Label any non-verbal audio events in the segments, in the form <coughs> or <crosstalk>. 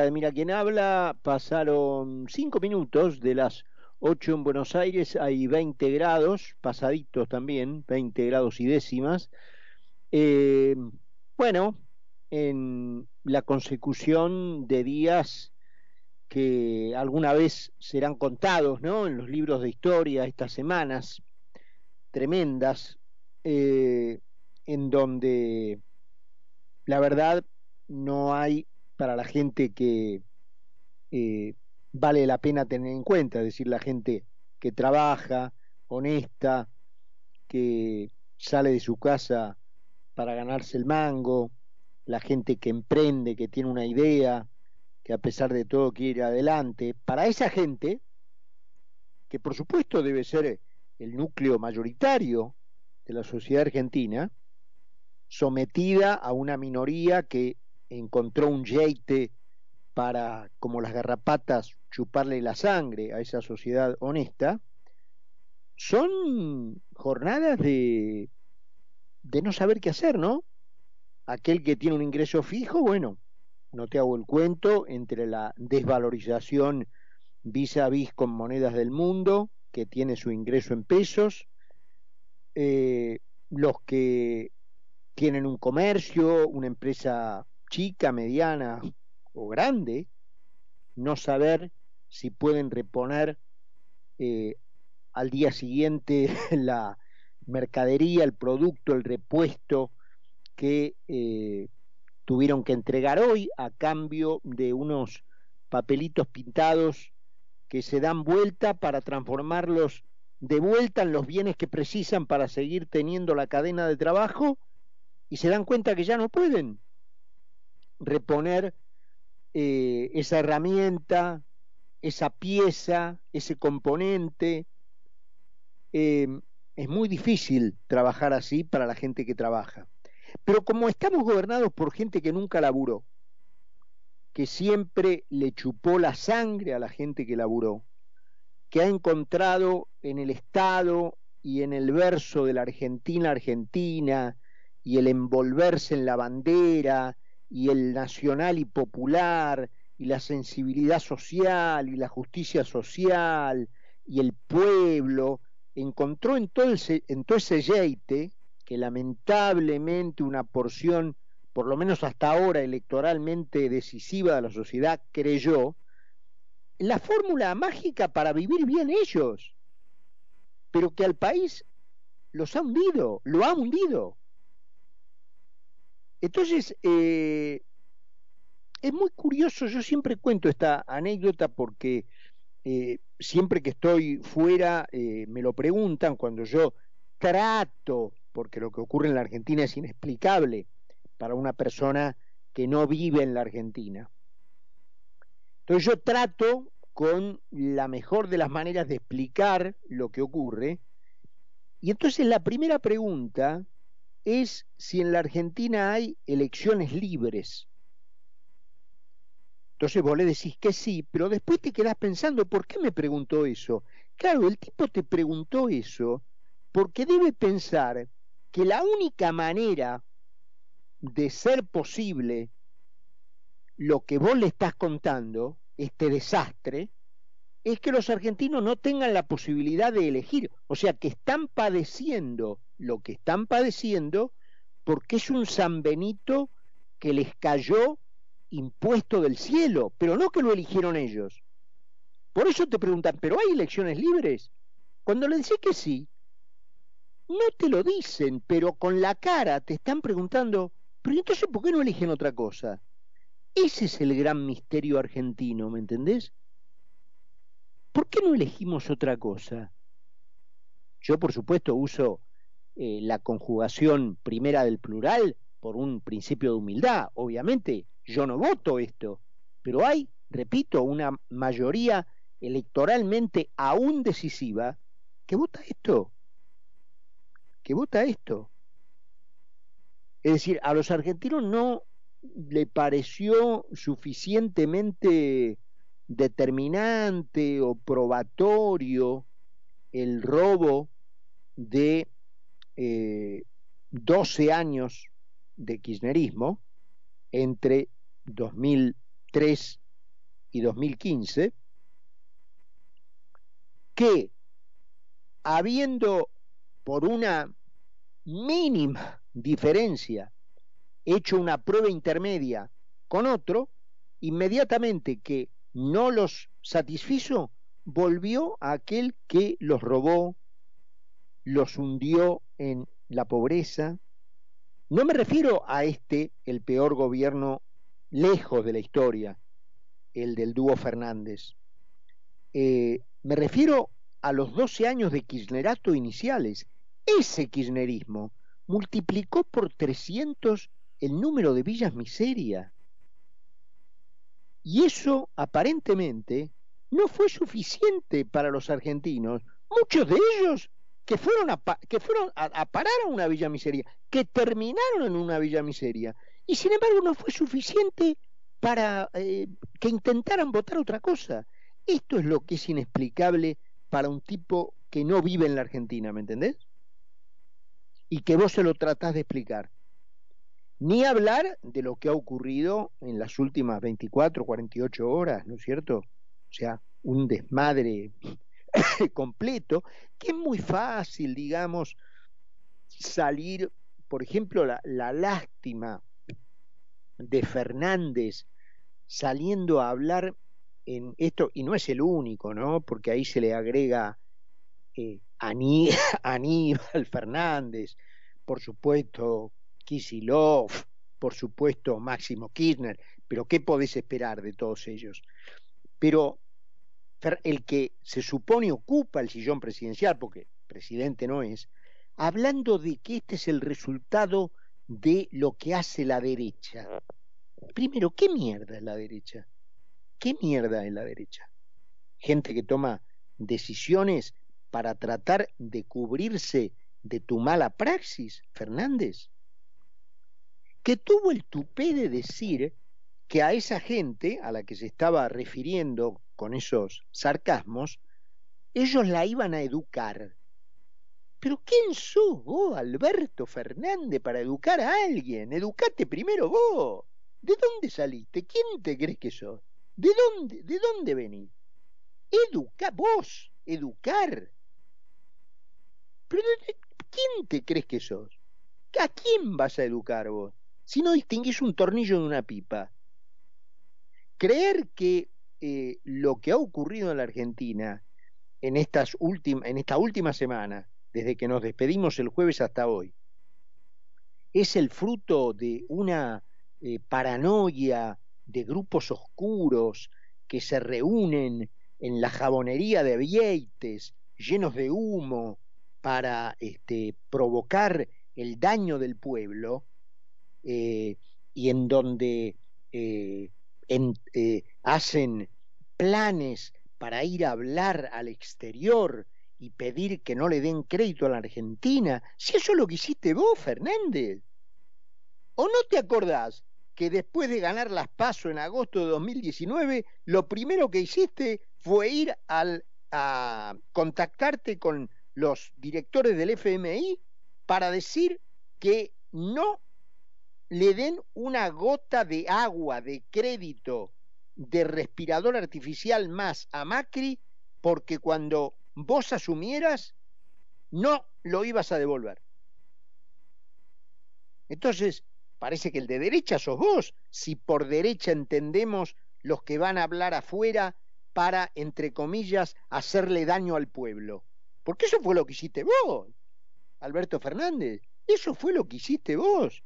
de Mira quién habla, pasaron cinco minutos de las 8 en Buenos Aires, hay 20 grados, pasaditos también, 20 grados y décimas. Eh, bueno, en la consecución de días que alguna vez serán contados, ¿no? En los libros de historia, estas semanas tremendas, eh, en donde la verdad no hay para la gente que eh, vale la pena tener en cuenta, es decir, la gente que trabaja, honesta, que sale de su casa para ganarse el mango, la gente que emprende, que tiene una idea, que a pesar de todo quiere ir adelante. Para esa gente, que por supuesto debe ser el núcleo mayoritario de la sociedad argentina, sometida a una minoría que encontró un yeite para, como las garrapatas, chuparle la sangre a esa sociedad honesta, son jornadas de, de no saber qué hacer, ¿no? Aquel que tiene un ingreso fijo, bueno, no te hago el cuento, entre la desvalorización vis a vis con monedas del mundo, que tiene su ingreso en pesos, eh, los que tienen un comercio, una empresa chica, mediana o grande, no saber si pueden reponer eh, al día siguiente <laughs> la mercadería, el producto, el repuesto que eh, tuvieron que entregar hoy a cambio de unos papelitos pintados que se dan vuelta para transformarlos de vuelta en los bienes que precisan para seguir teniendo la cadena de trabajo y se dan cuenta que ya no pueden reponer eh, esa herramienta, esa pieza, ese componente. Eh, es muy difícil trabajar así para la gente que trabaja. Pero como estamos gobernados por gente que nunca laburó, que siempre le chupó la sangre a la gente que laburó, que ha encontrado en el Estado y en el verso de la Argentina Argentina y el envolverse en la bandera y el nacional y popular y la sensibilidad social y la justicia social y el pueblo, encontró en todo, ese, en todo ese yeite que lamentablemente una porción, por lo menos hasta ahora electoralmente decisiva de la sociedad, creyó, la fórmula mágica para vivir bien ellos, pero que al país los ha hundido, lo ha hundido. Entonces, eh, es muy curioso, yo siempre cuento esta anécdota porque eh, siempre que estoy fuera eh, me lo preguntan cuando yo trato, porque lo que ocurre en la Argentina es inexplicable para una persona que no vive en la Argentina. Entonces yo trato con la mejor de las maneras de explicar lo que ocurre. Y entonces la primera pregunta es si en la Argentina hay elecciones libres. Entonces vos le decís que sí, pero después te quedás pensando, ¿por qué me preguntó eso? Claro, el tipo te preguntó eso porque debe pensar que la única manera de ser posible lo que vos le estás contando, este desastre, es que los argentinos no tengan la posibilidad de elegir, o sea, que están padeciendo lo que están padeciendo porque es un San Benito que les cayó impuesto del cielo, pero no que lo eligieron ellos. Por eso te preguntan, ¿pero hay elecciones libres? Cuando le decís que sí, no te lo dicen, pero con la cara te están preguntando, pero entonces ¿por qué no eligen otra cosa? Ese es el gran misterio argentino, ¿me entendés? ¿Por qué no elegimos otra cosa? Yo, por supuesto, uso eh, la conjugación primera del plural por un principio de humildad. Obviamente, yo no voto esto, pero hay, repito, una mayoría electoralmente aún decisiva que vota esto, que vota esto. Es decir, a los argentinos no le pareció suficientemente determinante o probatorio el robo de 12 eh, años de kirchnerismo entre 2003 y 2015, que habiendo por una mínima diferencia hecho una prueba intermedia con otro, inmediatamente que no los satisfizo, volvió a aquel que los robó, los hundió en la pobreza. No me refiero a este, el peor gobierno lejos de la historia, el del dúo Fernández. Eh, me refiero a los 12 años de kirchnerato iniciales. Ese kirchnerismo multiplicó por 300 el número de villas miseria. Y eso aparentemente no fue suficiente para los argentinos. Muchos de ellos que fueron a, que fueron a, parar a una villa miseria, que terminaron en una villa miseria, y sin embargo no fue suficiente para eh, que intentaran votar otra cosa. Esto es lo que es inexplicable para un tipo que no vive en la Argentina, ¿me entendés? Y que vos se lo tratás de explicar. Ni hablar de lo que ha ocurrido en las últimas 24, 48 horas, ¿no es cierto? O sea, un desmadre <laughs> completo, que es muy fácil, digamos, salir, por ejemplo, la, lástima de Fernández saliendo a hablar en esto, y no es el único, ¿no? Porque ahí se le agrega eh, <laughs> Aníbal Fernández, por supuesto Kisilov, por supuesto Máximo Kirchner, pero ¿qué podés esperar de todos ellos? Pero el que se supone ocupa el sillón presidencial, porque presidente no es, hablando de que este es el resultado de lo que hace la derecha. Primero, ¿qué mierda es la derecha? ¿Qué mierda es la derecha? Gente que toma decisiones para tratar de cubrirse de tu mala praxis, Fernández. Que tuvo el tupé de decir que a esa gente a la que se estaba refiriendo con esos sarcasmos, ellos la iban a educar. Pero ¿quién sos vos, Alberto Fernández, para educar a alguien? Educate primero vos. ¿De dónde saliste? ¿Quién te crees que sos? ¿De dónde, de dónde venís? Educa, vos, educar. ¿Pero quién te crees que sos? ¿A quién vas a educar vos? Si no distinguís un tornillo de una pipa. Creer que eh, lo que ha ocurrido en la Argentina en, estas en esta última semana, desde que nos despedimos el jueves hasta hoy, es el fruto de una eh, paranoia de grupos oscuros que se reúnen en la jabonería de Vieites, llenos de humo, para este, provocar el daño del pueblo, eh, y en donde hacen planes para ir a hablar al exterior y pedir que no le den crédito a la Argentina, si eso es lo que hiciste vos, Fernández. ¿O no te acordás que después de ganar las PASO en agosto de 2019, lo primero que hiciste fue ir al, a contactarte con los directores del FMI para decir que no le den una gota de agua, de crédito de respirador artificial más a Macri porque cuando vos asumieras no lo ibas a devolver. Entonces, parece que el de derecha sos vos, si por derecha entendemos los que van a hablar afuera para, entre comillas, hacerle daño al pueblo. Porque eso fue lo que hiciste vos, Alberto Fernández. Eso fue lo que hiciste vos.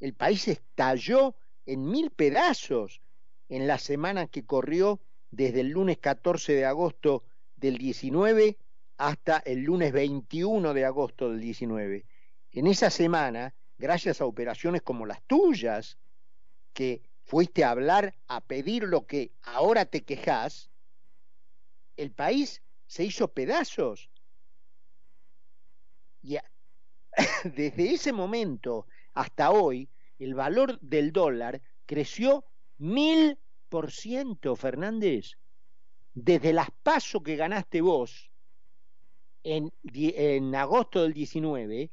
El país estalló en mil pedazos en la semana que corrió desde el lunes 14 de agosto del 19 hasta el lunes 21 de agosto del 19. En esa semana, gracias a operaciones como las tuyas, que fuiste a hablar, a pedir lo que ahora te quejas, el país se hizo pedazos. Y <laughs> desde ese momento hasta hoy, el valor del dólar creció Mil por ciento, Fernández. Desde las pasos que ganaste vos en, agosto del 19,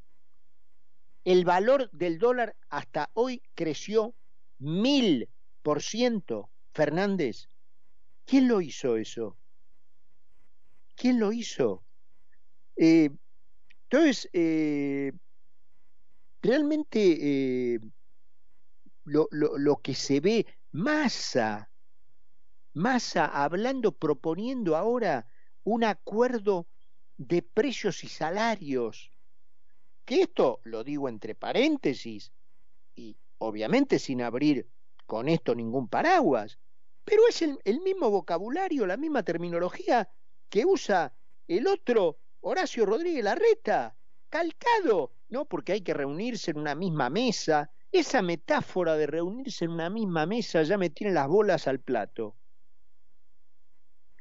el valor del dólar hasta hoy creció mil por ciento, Fernández. ¿Quién lo hizo eso? ¿Quién lo hizo? Eh, entonces, eh, realmente eh, lo, lo, que se ve, Massa, Massa hablando, proponiendo ahora un acuerdo de precios y salarios, que esto lo digo entre paréntesis y obviamente sin abrir con esto ningún paraguas, pero es el, el mismo vocabulario, la misma terminología que usa el otro Horacio Rodríguez Larreta, calcado, ¿no? Porque hay que reunirse en una misma mesa. Esa metáfora de reunirse en una misma mesa ya me tiene las bolas al plato.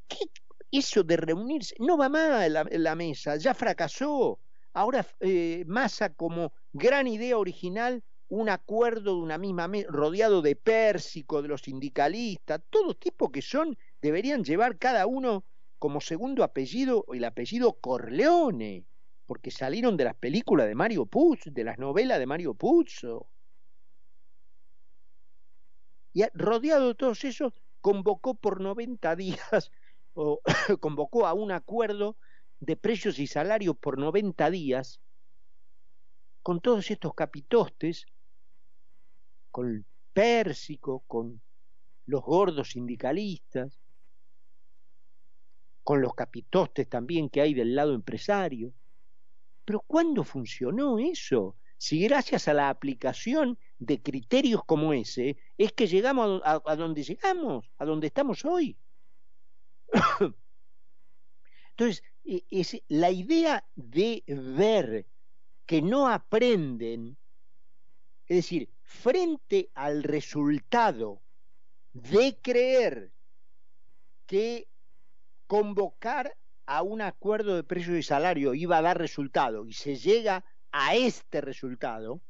¿Qué? Eso de reunirse, no va más la, la mesa, ya fracasó. Ahora eh, como gran idea original un acuerdo de una misma mesa, rodeado de Pérsico, de los sindicalistas, todo tipo que son, deberían llevar cada uno como segundo apellido el apellido Corleone, porque salieron de las películas de Mario Puzo, de las novelas de Mario Puzo. Y rodeado de todos esos, convocó por 90 días, <laughs> o <coughs> convocó a un acuerdo de precios y salarios por 90 días, con todos estos capitostes, con Pérsico, con los gordos sindicalistas, con los capitostes también que hay del lado empresario. Pero ¿cuándo funcionó eso? Si gracias a la aplicación de criterios como ese es que llegamos a, donde llegamos, a donde estamos hoy. <coughs> Entonces, e, la idea de ver que no aprenden, es decir, frente al resultado de creer que convocar a un acuerdo de precios y salario iba a dar resultado y se llega a este resultado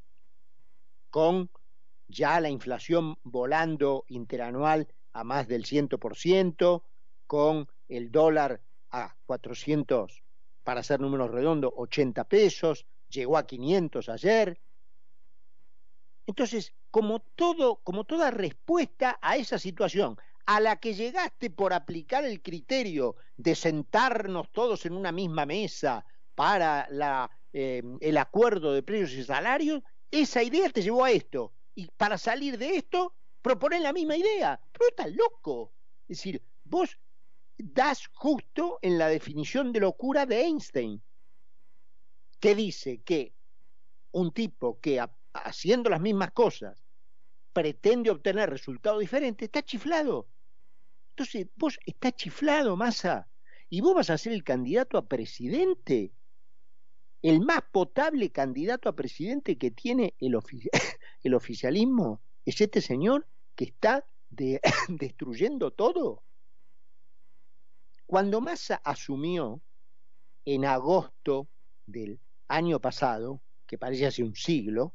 con ya la inflación volando interanual a más del 100%, con el dólar a 400, para hacer números redondos, 80 pesos, llegó a 500 ayer. Entonces, como todo, como toda respuesta a esa situación, a la que llegaste por aplicar el criterio de sentarnos todos en una misma mesa para la, eh, el acuerdo de precios y salarios, esa idea te llevó a esto. Y para salir de esto, proponer la misma idea. Pero estás loco. Es decir, vos das justo en la definición de locura de Einstein, que dice que un tipo que haciendo las mismas cosas pretende obtener resultados diferentes, está chiflado. Entonces, vos está chiflado, masa, y vos vas a ser el candidato a presidente, el más potable candidato a presidente que tiene el, <laughs> el oficialismo, es este señor que está de <laughs> destruyendo todo. Cuando Massa asumió en agosto del año pasado, que parece hace un siglo,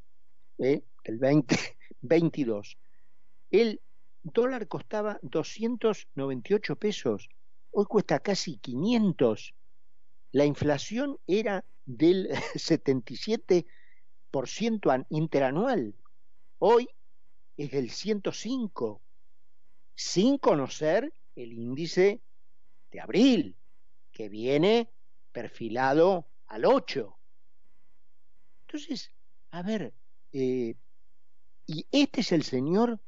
¿eh? el 2022, <laughs> él dólar costaba 298 pesos, hoy cuesta casi 500. La inflación era del <laughs> 77% interanual, hoy es del 105, sin conocer el índice de abril, que viene perfilado al 8. Entonces, a ver, eh, y este es el señor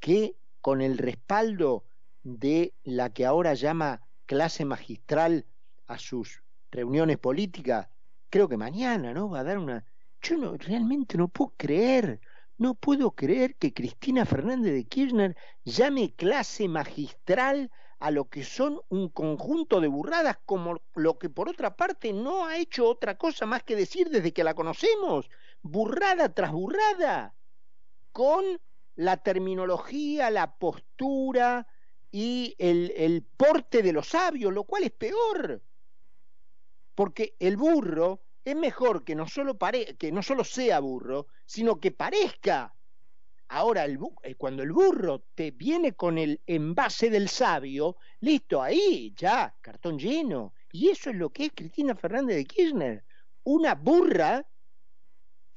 que con el respaldo de la que ahora llama clase magistral a sus reuniones políticas, creo que mañana, ¿no? Va a dar una... Yo no, realmente no puedo creer, no puedo creer que Cristina Fernández de Kirchner llame clase magistral a lo que son un conjunto de burradas como lo que por otra parte no ha hecho otra cosa más que decir desde que la conocemos, burrada tras burrada, con la terminología, la postura y el, el porte de los sabios, lo cual es peor. Porque el burro es mejor que no solo, pare que no solo sea burro, sino que parezca. Ahora, el eh, cuando el burro te viene con el envase del sabio, listo, ahí, ya, cartón lleno. Y eso es lo que es Cristina Fernández de Kirchner. Una burra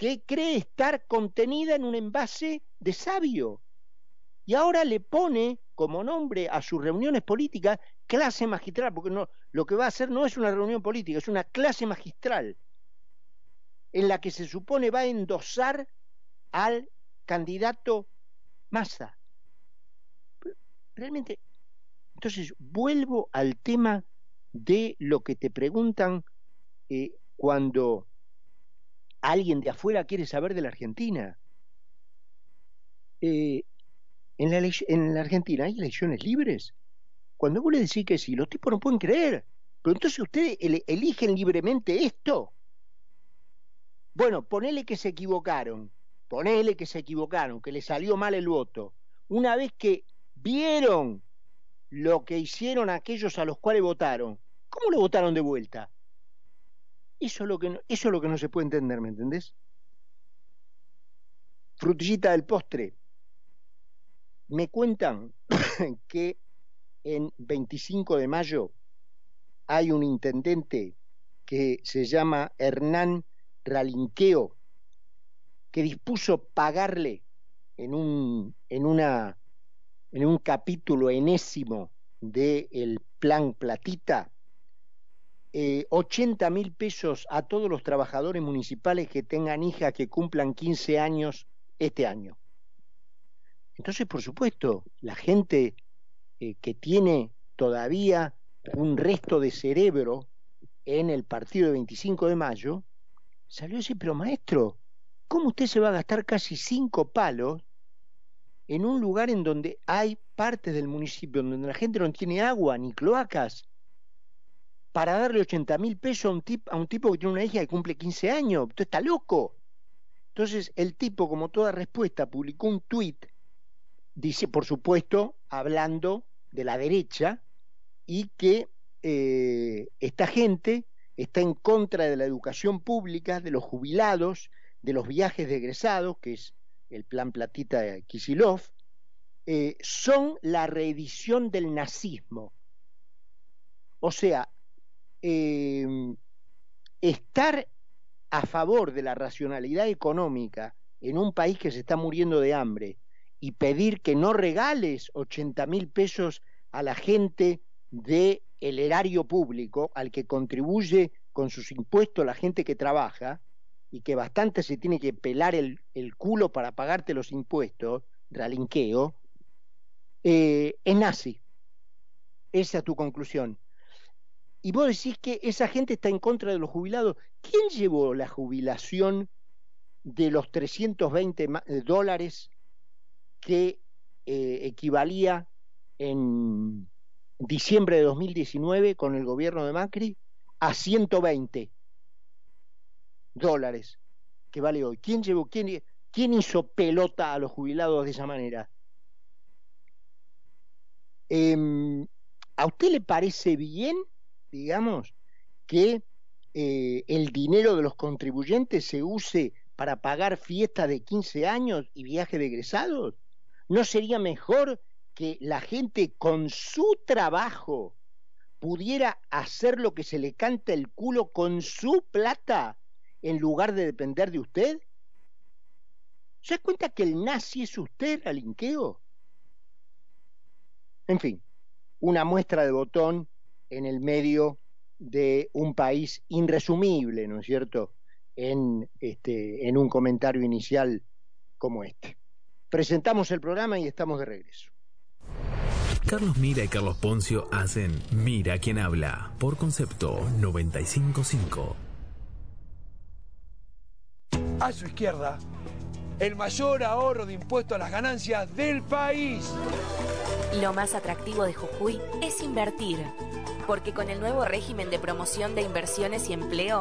que cree estar contenida en un envase de sabio. Y ahora le pone como nombre a sus reuniones políticas clase magistral, porque no, lo que va a hacer no es una reunión política, es una clase magistral en la que se supone va a endosar al candidato Massa. Realmente, entonces vuelvo al tema de lo que te preguntan eh, cuando alguien de afuera quiere saber de la Argentina. Eh, en, la en la Argentina hay elecciones libres. Cuando vos le decís que sí, los tipos no pueden creer. Pero entonces ustedes eligen libremente esto. Bueno, ponele que se equivocaron, ponele que se equivocaron, que le salió mal el voto. Una vez que vieron lo que hicieron aquellos a los cuales votaron, ¿cómo lo votaron de vuelta? Eso es lo que no, eso es lo que no se puede entender, ¿me entendés? Frutillita del postre. Me cuentan <coughs> que en 25 de mayo hay un intendente que se llama Hernán Ralinqueo, que dispuso pagarle en un, en una, en un capítulo enésimo del plan Platita, eh, 80 mil pesos a todos los trabajadores municipales que tengan hijas que cumplan 15 años este año. Entonces, por supuesto, la gente eh, que tiene todavía un resto de cerebro en el partido de 25 de mayo, salió ese, pero maestro, ¿cómo usted se va a gastar casi cinco palos en un lugar en donde hay partes del municipio donde la gente no tiene agua ni cloacas para darle 80 mil pesos a un, a un tipo que tiene una hija que cumple 15 años? Usted está loco. Entonces el tipo, como toda respuesta, publicó un tuit, dice, por supuesto, hablando de la derecha, y que eh, esta gente está en contra de la educación pública, de los jubilados, de los viajes de egresados, que es el plan Platita de Kisilov, eh, son la reedición del nazismo. O sea, em, estar a favor de la racionalidad económica en un país que se está muriendo de hambre y pedir que no regales 80 mil pesos a la gente del el erario público al que contribuye con sus impuestos la gente que trabaja y que bastante se tiene que pelar el, culo para pagarte los impuestos, ralinqueo, eh, es nazi. Esa es tu conclusión. Y vos decís que esa gente está en contra de los jubilados. ¿Quién llevó la jubilación de los 320 eh, dólares que eh, equivalía en diciembre de 2019 con el gobierno de Macri a 120 dólares que vale hoy. ¿Quién llevó, quién, quién hizo pelota a los jubilados de esa manera? Em, ¿A usted le parece bien, digamos, que eh, el dinero de los contribuyentes se use para pagar fiestas de 15 años y viajes de egresados? ¿No sería mejor que la gente con su trabajo pudiera hacer lo que se le canta el culo con su plata en lugar de depender de usted? ¿Se da cuenta que el nazi es usted, Alinqueo? En fin, una muestra de botón en el medio de un país irresumible, ¿no es cierto?, en, este, en un comentario inicial como este. Presentamos el programa y estamos de regreso. Carlos Mira y Carlos Poncio hacen Mira quien habla por concepto 955. A su izquierda, el mayor ahorro de impuestos a las ganancias del país. Lo más atractivo de Jujuy es invertir, porque con el nuevo régimen de promoción de inversiones y empleo